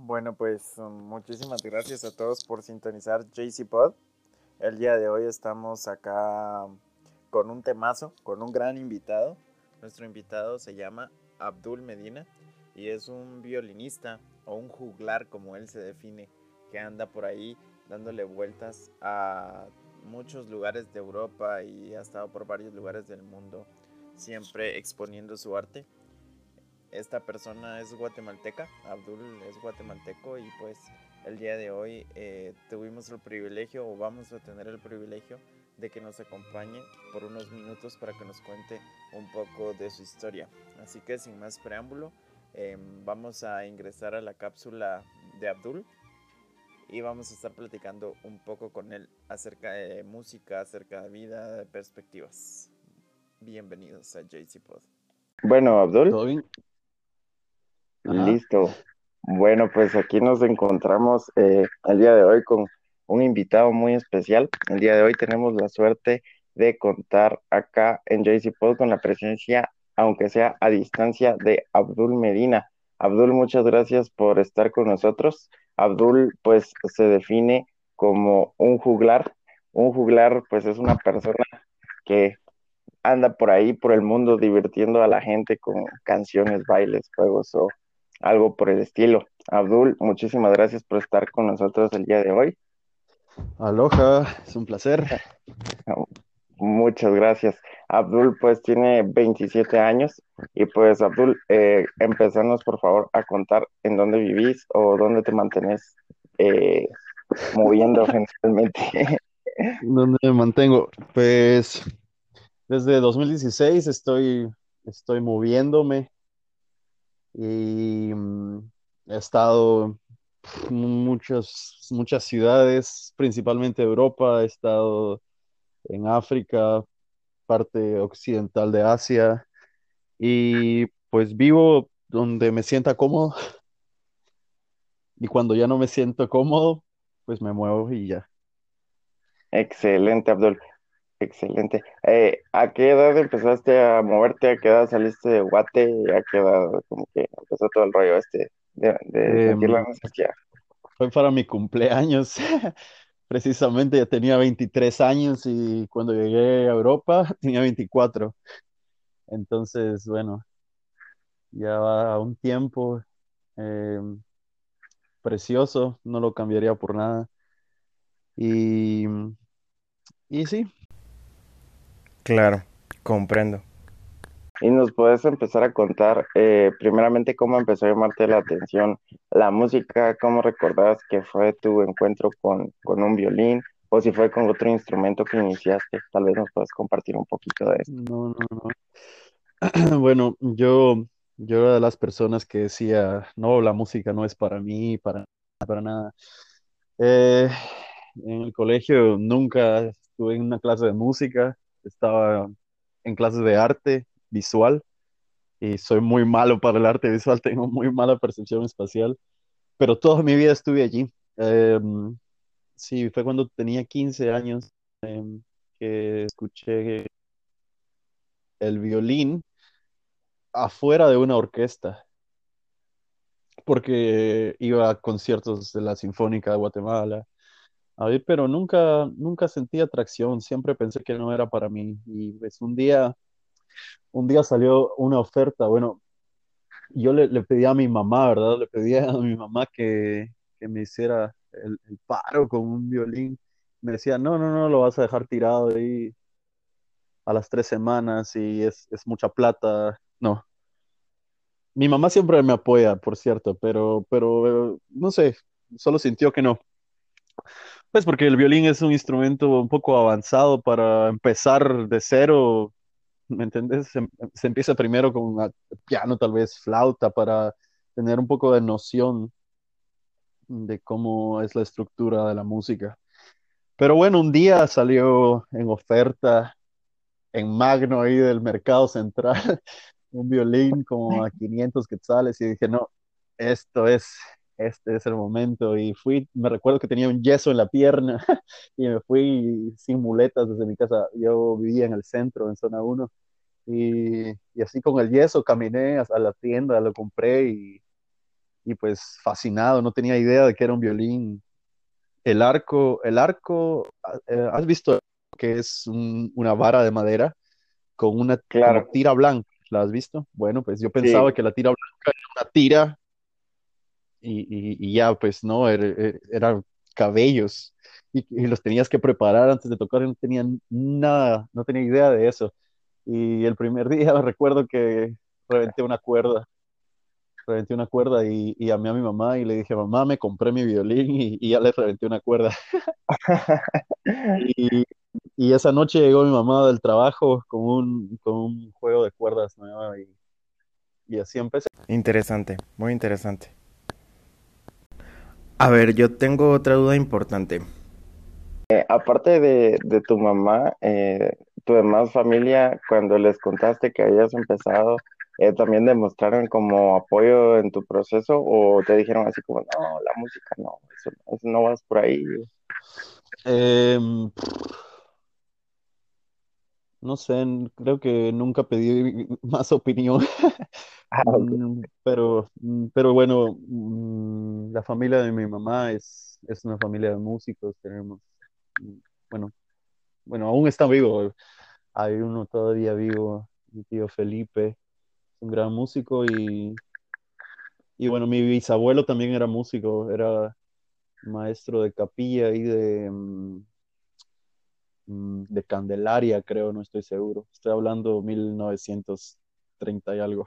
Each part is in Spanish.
Bueno, pues um, muchísimas gracias a todos por sintonizar JC Pod. El día de hoy estamos acá con un temazo, con un gran invitado. Nuestro invitado se llama Abdul Medina y es un violinista o un juglar como él se define, que anda por ahí dándole vueltas a muchos lugares de Europa y ha estado por varios lugares del mundo, siempre exponiendo su arte. Esta persona es guatemalteca, Abdul es guatemalteco y pues el día de hoy eh, tuvimos el privilegio o vamos a tener el privilegio de que nos acompañe por unos minutos para que nos cuente un poco de su historia. Así que sin más preámbulo, em, vamos a ingresar a la cápsula de Abdul y vamos a estar platicando un poco con él acerca de música, acerca de vida, de perspectivas. Bienvenidos a JC Pod. Bueno, Abdul. Listo. Bueno, pues aquí nos encontramos eh, el día de hoy con un invitado muy especial. El día de hoy tenemos la suerte de contar acá en JC Pod con la presencia, aunque sea a distancia, de Abdul Medina. Abdul, muchas gracias por estar con nosotros. Abdul pues se define como un juglar. Un juglar pues es una persona que anda por ahí, por el mundo, divirtiendo a la gente con canciones, bailes, juegos o algo por el estilo. Abdul, muchísimas gracias por estar con nosotros el día de hoy. Aloha, es un placer. Muchas gracias. Abdul pues tiene 27 años y pues Abdul, eh, empezarnos por favor a contar en dónde vivís o dónde te mantienes eh, moviendo generalmente. ¿Dónde me mantengo? Pues desde 2016 estoy, estoy moviéndome y mm, he estado en muchas, muchas ciudades, principalmente Europa, he estado en África, parte occidental de Asia, y pues vivo donde me sienta cómodo. Y cuando ya no me siento cómodo, pues me muevo y ya. Excelente, Abdul. Excelente. Eh, ¿a qué edad empezaste a moverte? ¿A qué edad saliste de Guate? ¿A qué edad como que empezó todo el rollo este de, de sentir la em, necesidad? Fue para mi cumpleaños. Precisamente ya tenía 23 años y cuando llegué a Europa tenía 24. Entonces, bueno, ya va un tiempo em, precioso, no lo cambiaría por nada. Y, y sí. Claro, comprendo. Y nos puedes empezar a contar, eh, primeramente, cómo empezó a llamarte la atención la música, cómo recordabas que fue tu encuentro con, con un violín, o si fue con otro instrumento que iniciaste, tal vez nos puedas compartir un poquito de eso. No, no, no. Bueno, yo, yo era de las personas que decía, no, la música no es para mí, para, para nada. Eh, en el colegio nunca estuve en una clase de música, estaba en clases de arte visual y soy muy malo para el arte visual, tengo muy mala percepción espacial, pero toda mi vida estuve allí. Em, sí, fue cuando tenía 15 años em, que escuché el violín afuera de una orquesta, porque iba a conciertos de la Sinfónica de Guatemala, a ver, pero nunca, nunca sentí atracción, siempre pensé que no era para mí. Y pues un día, un día salió una oferta, bueno, yo le, le pedí a mi mamá, ¿verdad? Le pedí a mi mamá que, que me hiciera el, el, paro con un violín. Me decía, no, no, no, lo vas a dejar tirado ahí a las tres semanas y es, es mucha plata. No. Mi mamá siempre me apoya, por cierto, pero, pero no sé, solo sintió que no. Pues porque el violín es un instrumento un poco avanzado para empezar de cero, ¿me entiendes? Se, se empieza primero con piano, tal vez flauta, para tener un poco de noción de cómo es la estructura de la música. Pero bueno, un día salió en oferta en Magno ahí del mercado central un violín como a 500 quetzales y dije, no, esto es, este es el momento. Y fui, me recuerdo que tenía un yeso en la pierna y me fui sin muletas desde mi casa. Yo vivía en el centro, en zona 1. Y, y así con el yeso caminé a la tienda, lo compré y, y pues fascinado, no tenía idea de que era un violín. El arco, el arco, eh, ¿has visto que es una vara de madera con una tira blanca? ¿La has visto? Bueno, pues yo pensaba que la tira blanca era una tira y, ya, pues no, eran cabellos y, los tenías que preparar antes de tocar, no tenían nada, no tenía idea de eso. Y el primer día recuerdo que reventé una cuerda, reventé una cuerda y, y llamé a mi mamá y le dije, mamá, me compré mi violín y, ya le reventé una cuerda. y, y, esa noche llegó mi mamá del trabajo con un, con un juego de cuerdas nueva y, y así empecé. Interesante, muy interesante. A ver, yo tengo otra duda importante. Eh, aparte de, de, tu mamá, eh, tu demás familia, cuando les contaste que habías empezado, eh, ¿también demostraron como apoyo en tu proceso o te dijeron así como, no, la música no, eso, no vas por ahí? No sé, creo que nunca pedí más opinión. Ah, mm, pero, mm, pero bueno, mm, la familia de mi mamá es, es una familia de músicos, tenemos, bueno, bueno, aún está vivo, hay uno todavía vivo, mi tío Felipe, un gran músico y, y bueno, mi bisabuelo también era músico, era maestro de capilla y de, de Candelaria, creo, no estoy seguro. Estoy hablando 1930 y algo.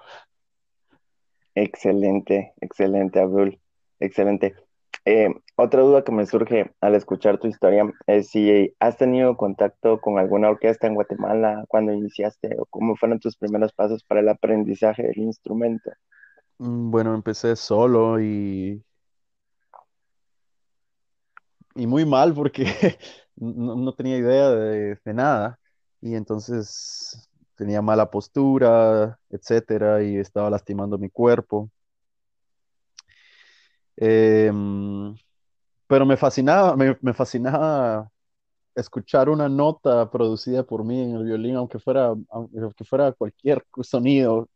Excelente, excelente, Abdul. Excelente. Eh, otra duda que me surge al escuchar tu historia es si has tenido contacto con alguna orquesta en Guatemala cuando iniciaste o cómo fueron tus primeros pasos para el aprendizaje del instrumento. Mm, bueno, empecé solo y, y muy mal porque no, tenía idea de, de, nada y entonces tenía mala postura, etcétera, y estaba lastimando mi cuerpo. Em, pero me fascinaba, me, fascinaba escuchar una nota producida por mí en el violín, aunque fuera, aunque fuera cualquier sonido,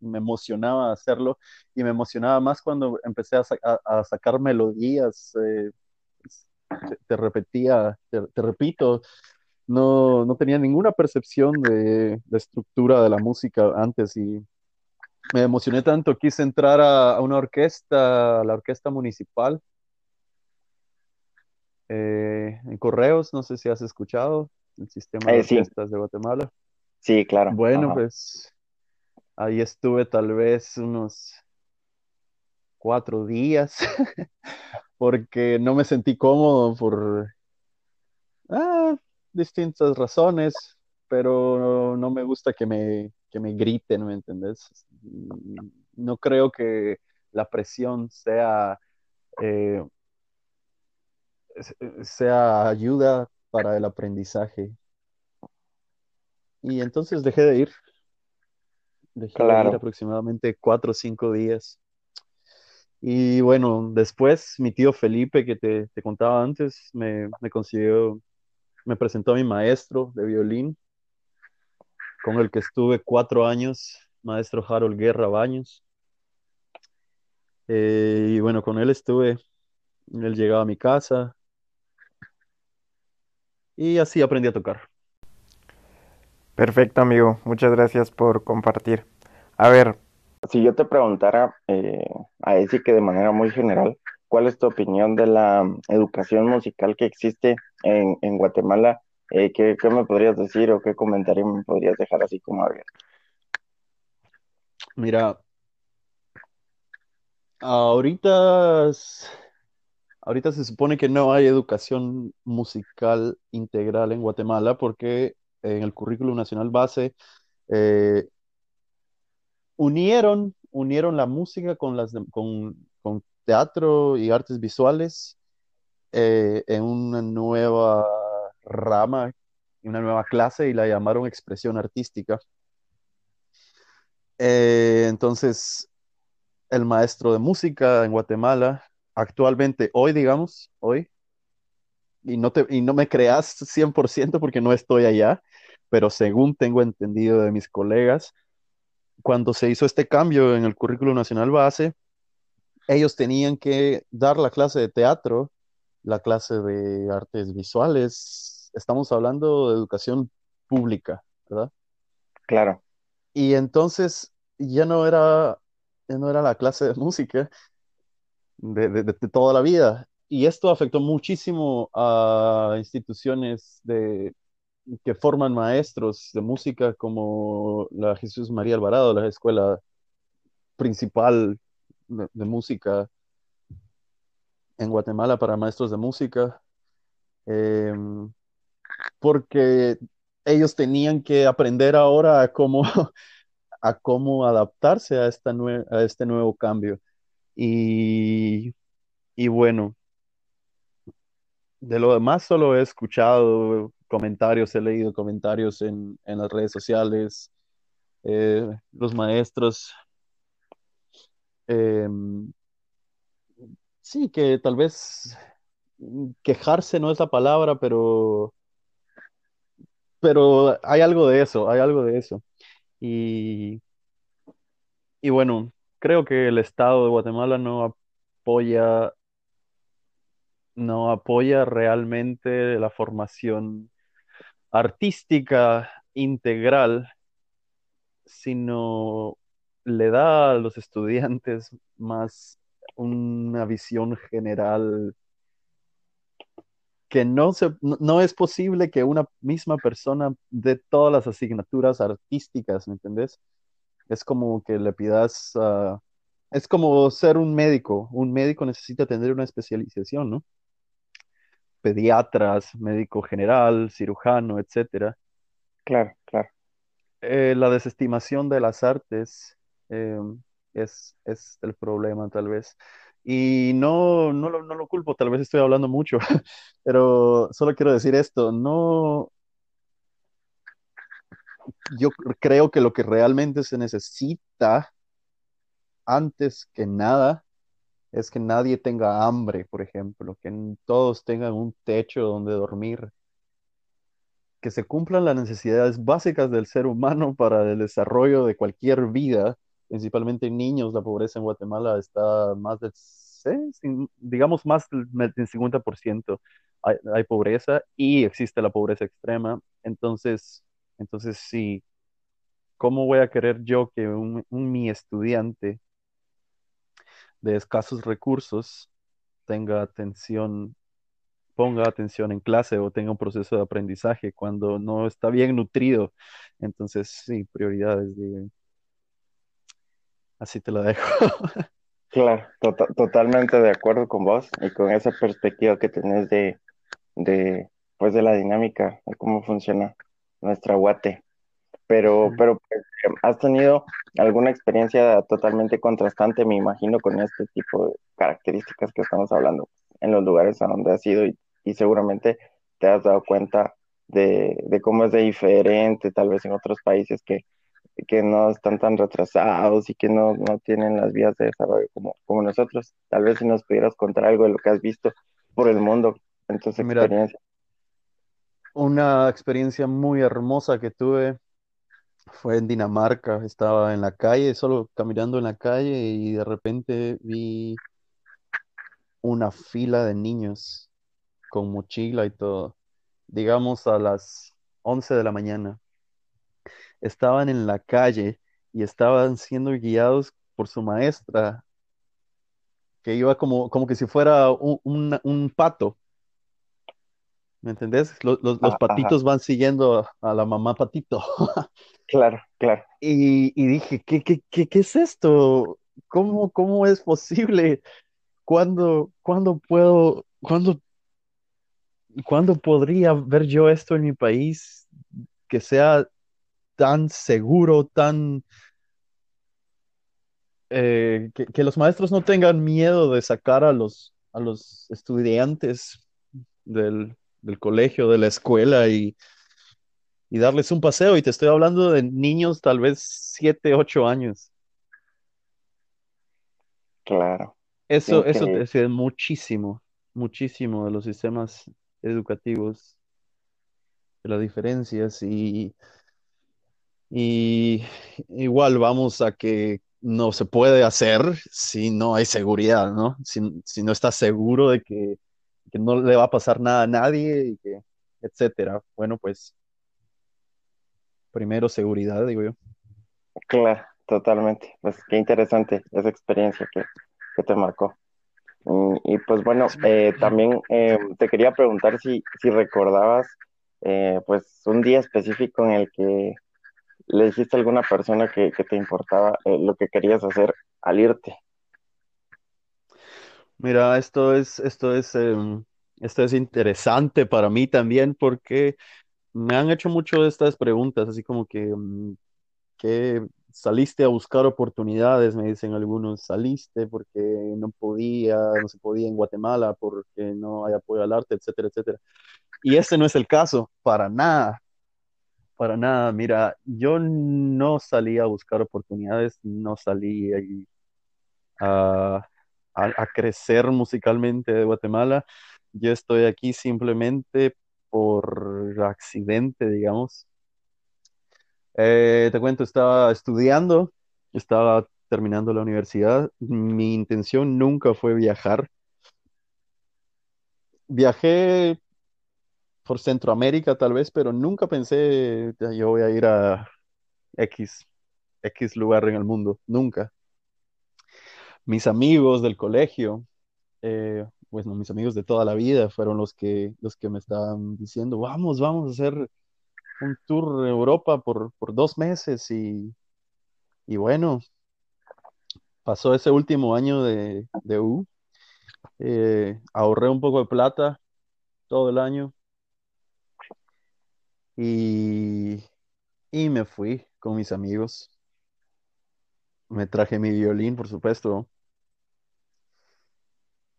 me emocionaba hacerlo y me emocionaba más cuando empecé a, sacar melodías. Eh, te, repetía, te repito, no, no tenía ninguna percepción de, estructura de la música antes y me emocioné tanto, quise entrar a, una orquesta, a la orquesta municipal eh, en Correos, no sé si has escuchado el sistema de eh, orquestas de Guatemala. Sí, claro. Bueno, pues ahí estuve tal vez unos cuatro días porque no me sentí cómodo por... Ah, distintas razones, pero no me gusta que me, que me griten, ¿me entendés? No creo que la presión sea, eh, sea ayuda para el aprendizaje. Y entonces dejé de ir. Dejé de ir aproximadamente cuatro o cinco días. Y bueno, después mi tío Felipe, que te, contaba antes, me, me consiguió me presentó a mi maestro de violín, con el que estuve cuatro años, maestro Harold Guerra Baños. Eh, y bueno, con él estuve, él llegaba a mi casa y así aprendí a tocar. Perfecto, amigo. Muchas gracias por compartir. A ver, si yo te preguntara, eh, a decir que de manera muy general, ¿cuál es tu opinión de la educación musical que existe en, Guatemala, eh, ¿qué, me podrías decir o qué comentario me podrías dejar así como abierto? Mira, ahorita, ahorita se supone que no hay educación musical integral en Guatemala porque en el currículo nacional base eh, unieron, unieron la música con, las, con, con teatro y artes visuales eh, en una nueva rama, una nueva clase y la llamaron expresión artística. Eh, entonces, el maestro de música en Guatemala, actualmente, hoy, digamos, hoy, y no, te, y no me creas 100% porque no estoy allá, pero según tengo entendido de mis colegas, cuando se hizo este cambio en el currículo nacional base, ellos tenían que dar la clase de teatro, la clase de artes visuales. Estamos hablando de educación pública, ¿verdad? Claro. Y entonces ya no era, ya no era la clase de música de, de- de toda la vida. Y esto afectó muchísimo a instituciones de, que forman maestros de música como la Jesús María Alvarado, la escuela principal de, música en Guatemala para maestros de música, eh, porque ellos tenían que aprender ahora a cómo, a cómo adaptarse a, esta a este nuevo cambio. Y, y bueno, de lo demás solo he escuchado comentarios, he leído comentarios en, en las redes sociales, eh, los maestros. eh, sí, que tal vez quejarse no es la palabra, pero, pero hay algo de eso, hay algo de eso. Y, y bueno, creo que el Estado de Guatemala no apoya, no apoya realmente la formación artística integral, sino le da a los estudiantes más una visión general que no, se, no, es posible que una misma persona dé todas las asignaturas artísticas, ¿me entendés? Es como que le pidas, es como ser un médico, un médico necesita tener una especialización, ¿no? Pediatras, médico general, cirujano, etcétera. Claro, claro. Eh, la desestimación de las artes eh, es, es el problema, tal vez. Y no, no, lo, no lo culpo, tal vez estoy hablando mucho, pero solo quiero decir esto, no, yo creo que lo que realmente se necesita antes que nada es que nadie tenga hambre, por ejemplo, que todos tengan un techo donde dormir, que se cumplan las necesidades básicas del ser humano para el desarrollo de cualquier vida, principalmente en niños. La pobreza en Guatemala está más del, digamos, más del 50%. Hay, hay pobreza y existe la pobreza extrema. Entonces, entonces sí, ¿cómo voy a querer yo que un, un mi estudiante de escasos recursos tenga atención, ponga atención en clase o tenga un proceso de aprendizaje cuando no está bien nutrido. Entonces, sí, prioridades. De... Así te la dejo. Claro, to totalmente de acuerdo con vos y con esa perspectiva que tenés de, de, pues de la dinámica, de cómo funciona nuestra guate. Pero, pero has tenido alguna experiencia totalmente contrastante, me imagino, con este tipo de características que estamos hablando en los lugares a donde has ido y, y seguramente te has dado cuenta de, de, cómo es de diferente, tal vez en otros países que, que no están tan retrasados y que no, no tienen las vías de desarrollo como, como nosotros. Tal vez si nos pudieras contar algo de lo que has visto por el mundo en tus experiencias. Una experiencia muy hermosa que tuve fue en Dinamarca, estaba en la calle, solo caminando en la calle y de repente vi una fila de niños con mochila y todo, digamos a las 11 de la mañana. Estaban en la calle y estaban siendo guiados por su maestra, que iba como, como que si fuera un, un, un pato. ¿Me entendés? Los, los, los patitos van siguiendo a, a, la mamá patito. claro, claro. Y, y dije, ¿qué, qué, qué, ¿qué, es esto? ¿Cómo, cómo es posible? ¿Cuándo, ¿cuándo puedo, cuándo, cuándo podría ver yo esto en mi país que sea tan seguro, tan... Eh, que, que, los maestros no tengan miedo de sacar a los, a los estudiantes del, del colegio, de la escuela y, y, darles un paseo. Y te estoy hablando de niños tal vez 7, 8 años. Claro. Eso, eso te decía muchísimo, muchísimo de los sistemas educativos, de las diferencias y, y igual vamos a que no se puede hacer si no hay seguridad, ¿no? Si, si no estás seguro de que, que, no le va a pasar nada a nadie, y que, etcétera. Bueno, pues primero seguridad, digo yo. Claro, totalmente. Pues qué interesante esa experiencia que, que te marcó. Y, y pues bueno, eh, también eh, te quería preguntar si, si recordabas eh, pues un día específico en el que le dijiste a alguna persona que, que te importaba eh, lo que querías hacer al irte. Mira, esto es, esto es, em, esto es interesante para mí también porque me han hecho mucho de estas preguntas, así como que, mm, que saliste a buscar oportunidades, me dicen algunos, saliste porque no podía, no se podía en Guatemala, porque no hay apoyo al arte, etcétera, etcétera. Y ese no es el caso, para nada, para nada. Mira, yo no salí a buscar oportunidades, no salí a, a, crecer musicalmente de Guatemala. Yo estoy aquí simplemente por accidente, digamos. Eh, te cuento, estaba estudiando, estaba terminando la universidad. Mi intención nunca fue viajar. Viajé por Centroamérica tal vez, pero nunca pensé, "Ya, yo voy a ir a X, X lugar en el mundo, nunca. Mis amigos del colegio, eh, bueno, mis amigos de toda la vida fueron los que, los que me estaban diciendo, vamos, vamos a hacer un tour de Europa por, por dos meses y, y bueno, pasó ese último año de, de U, eh, ahorré un poco de plata todo el año y, y me fui con mis amigos. Me traje mi violín, por supuesto.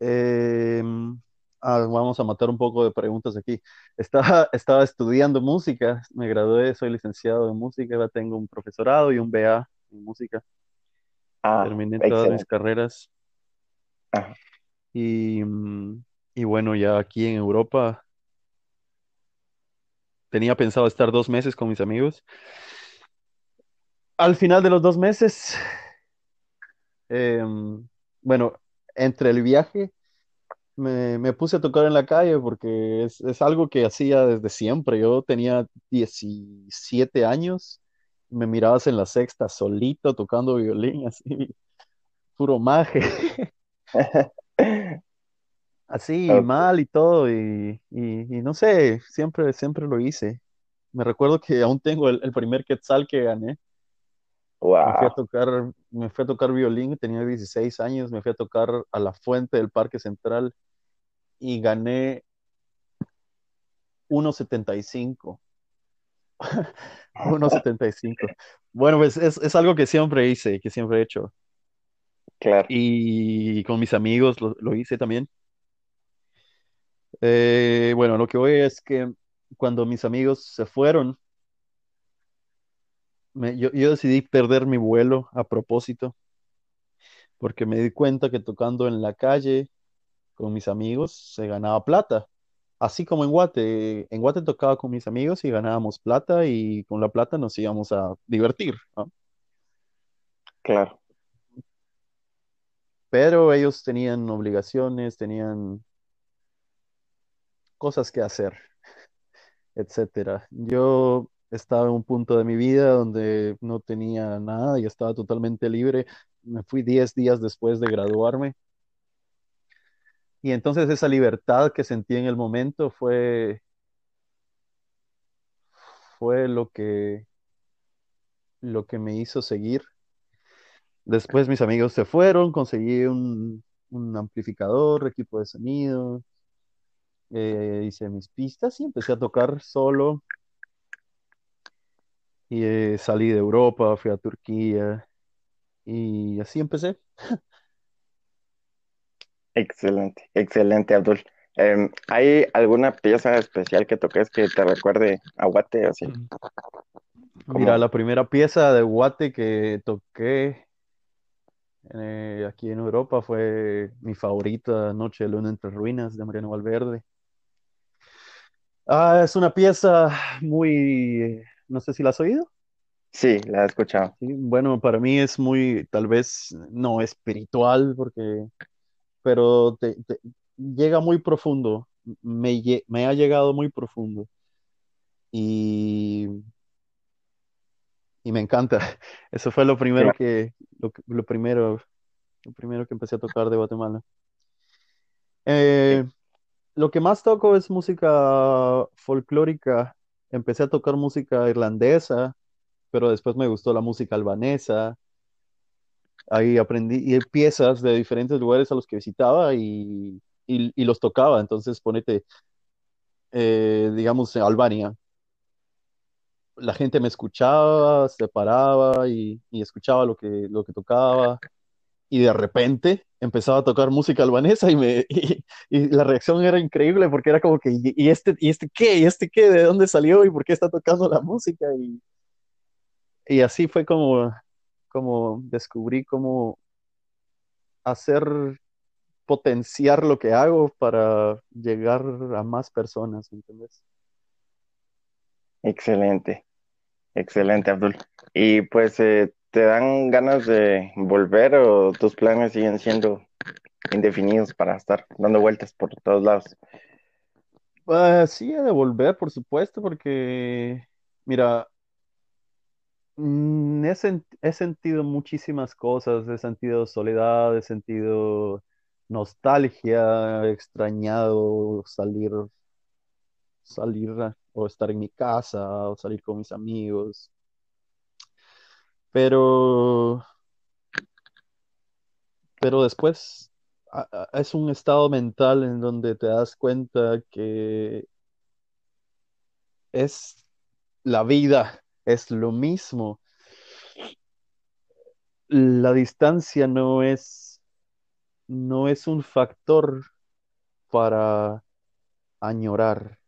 Em, ah, vamos a matar un poco de preguntas aquí. Estaba, estaba estudiando música, me gradué, soy licenciado en música, ahora tengo un profesorado y un BA en música. Ah, Terminé todas mis carreras Ah, y, y bueno, ya aquí en Europa tenía pensado estar dos meses con mis amigos. Al final de los dos meses, em, bueno, entre el viaje me, me puse a tocar en la calle porque es, es algo que hacía desde siempre. Yo tenía 17 años, me mirabas en la sexta solito tocando violín, así, puro maje, así mal y todo, y, y, y no sé, siempre, siempre lo hice. Me recuerdo que aún tengo el, el primer quetzal que gané. Me fui a Wow. tocar, me fui a tocar violín, tenía 16 años, me fui a tocar a la fuente del Parque Central y gané 1.75. 1.75. Bueno, pues es, es algo que siempre hice, que siempre he hecho. Claro. Y con mis amigos lo, lo hice también. Eh, bueno, lo que voy es que cuando mis amigos se fueron, me- yo, yo decidí perder mi vuelo a propósito, porque me di cuenta que tocando en la calle con mis amigos se ganaba plata. Así como en Guate, en Guate tocaba con mis amigos y ganábamos plata y con la plata nos íbamos a divertir, ¿no? Claro. Pero ellos tenían obligaciones, tenían cosas que hacer, etcétera. Yo estaba en un punto de mi vida donde no tenía nada y estaba totalmente libre. Me fui 10 días después de graduarme y entonces esa libertad que sentí en el momento fue, fue lo que, lo que me hizo seguir. Después mis amigos se fueron, conseguí un, un amplificador, equipo de sonido, eh, hice mis pistas y empecé a tocar solo y eh, salí de Europa, fui a Turquía y así empecé. Excelente, excelente, Abdul. Em, ¿hay alguna pieza especial que toques que te recuerde a Guate? Así Mira, la primera pieza de Guate que toqué eh, aquí en Europa fue mi favorita, Noche de Luna entre Ruinas, de Mariano Valverde. Ah, es una pieza muy, no sé si la has oído. Sí, la he escuchado. Sí, bueno, para mí es muy, tal vez no espiritual, porque, pero te, te- llega muy profundo, me, me ha llegado muy profundo y, y me encanta. Eso fue lo primero Claro. que, lo, que- lo primero, lo primero que empecé a tocar de Guatemala. Eh, lo que más toco es música folclórica. Empecé a tocar música irlandesa, pero después me gustó la música albanesa. Ahí aprendí y piezas de diferentes lugares a los que visitaba y, y- y los tocaba. Entonces, ponete, eh, digamos, en Albania. La gente me escuchaba, se paraba y, y escuchaba lo que, lo que tocaba. Y de repente empezaba a tocar música albanesa y, me, y, la reacción era increíble porque era como que, ¿y, y este, ¿y este qué? ¿Y este qué? ¿De dónde salió? ¿Y por qué está tocando la música? Y, y así fue como, como descubrí cómo hacer potenciar lo que hago para llegar a más personas, ¿entendés? Excelente, excelente, Abdul. Y pues, eh, ¿te dan ganas de volver o tus planes siguen siendo indefinidos para estar dando vueltas por todos lados? Ah, sí, de volver, por supuesto, porque, mira, mm, he, he sentido muchísimas cosas, he sentido soledad, he sentido nostalgia, he extrañado salir, salir o estar en mi casa o salir con mis amigos, pero pero después es un estado mental en donde te das cuenta que es la vida, es lo mismo. La distancia no es, no es un factor para añorar.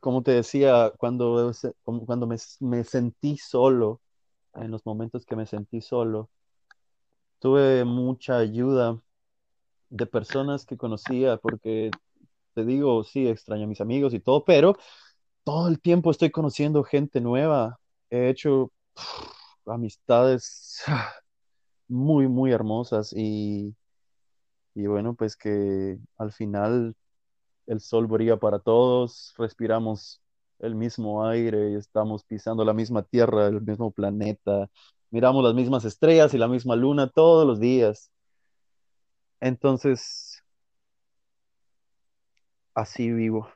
Como te decía, cuando, cuando me, me sentí solo, en los momentos que me sentí solo, tuve mucha ayuda de personas que conocía, porque te digo, sí, extraño a mis amigos y todo, pero todo el tiempo estoy conociendo gente nueva. He hecho amistades muy, muy hermosas y, y bueno, pues que al final el sol brilla para todos, respiramos el mismo aire estamos pisando la misma tierra, el mismo planeta, miramos las mismas estrellas y la misma luna todos los días. Entonces, así vivo.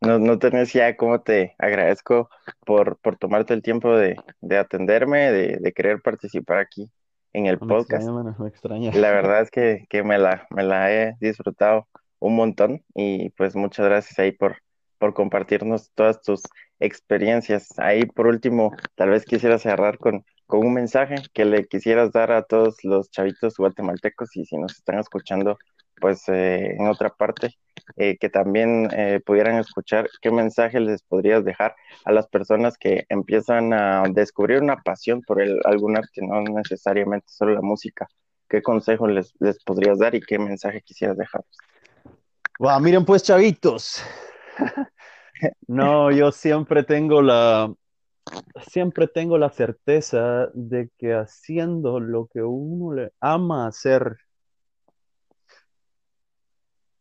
No, no tenés ya cómo te agradezco por, por tomarte el tiempo de, de atenderme, de, de querer participar aquí en el Me podcast. me extraña. La verdad es que, que me la, me la he disfrutado un montón y pues muchas gracias ahí por, por compartirnos todas tus experiencias. Ahí por último, tal vez quisiera cerrar con, con un mensaje que le quisieras dar a todos los chavitos guatemaltecos y si nos están escuchando pues eh, en otra parte, eh, que también eh, pudieran escuchar qué mensaje les podrías dejar a las personas que empiezan a descubrir una pasión por el, algún arte, no necesariamente solo la música. ¿Qué consejo les, les podrías dar y qué mensaje quisieras dejar? Va, miren pues, chavitos. No, yo siempre tengo la, siempre tengo la certeza de que haciendo lo que uno le ama hacer,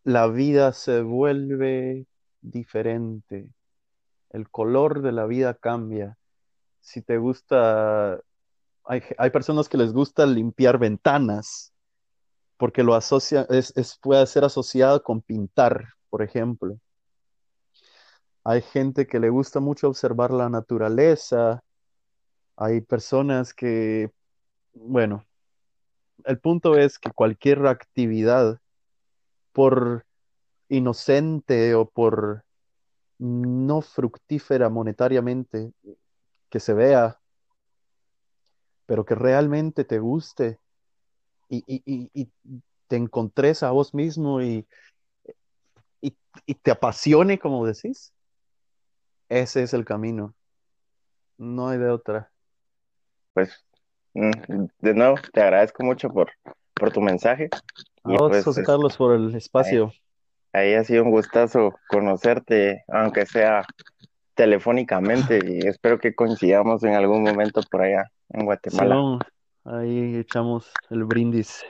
la vida se vuelve diferente. El color de la vida cambia. Si te gusta, hay, hay personas que les gusta limpiar ventanas porque lo asocia, es, puede ser asociado con pintar, por ejemplo. Hay gente que le gusta mucho observar la naturaleza. Hay personas que, bueno, el punto es que cualquier actividad, por inocente o por no fructífera monetariamente, que se vea, pero que realmente te guste y, y, y, y te encontres a vos mismo y, y, y te apasione, como decís, ese es el camino. No hay de otra. Pues, mm, de nuevo, te agradezco mucho por, por tu mensaje. A vos, pues, José Carlos, por el espacio. Ahí, ahí, ha sido un gustazo conocerte, aunque sea telefónicamente y espero que coincidamos en algún momento por allá en Guatemala. Ahí echamos el brindis.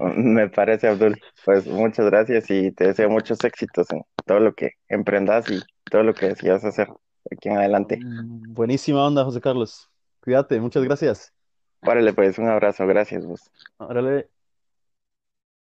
Me parece, Abdul. Pues muchas gracias y te deseo muchos éxitos en todo lo que emprendas y todo lo que decidas hacer aquí en adelante. Mm, Buenísima onda, José Carlos. Cuídate, muchas gracias. Párale, pues un abrazo, gracias vos. Órale.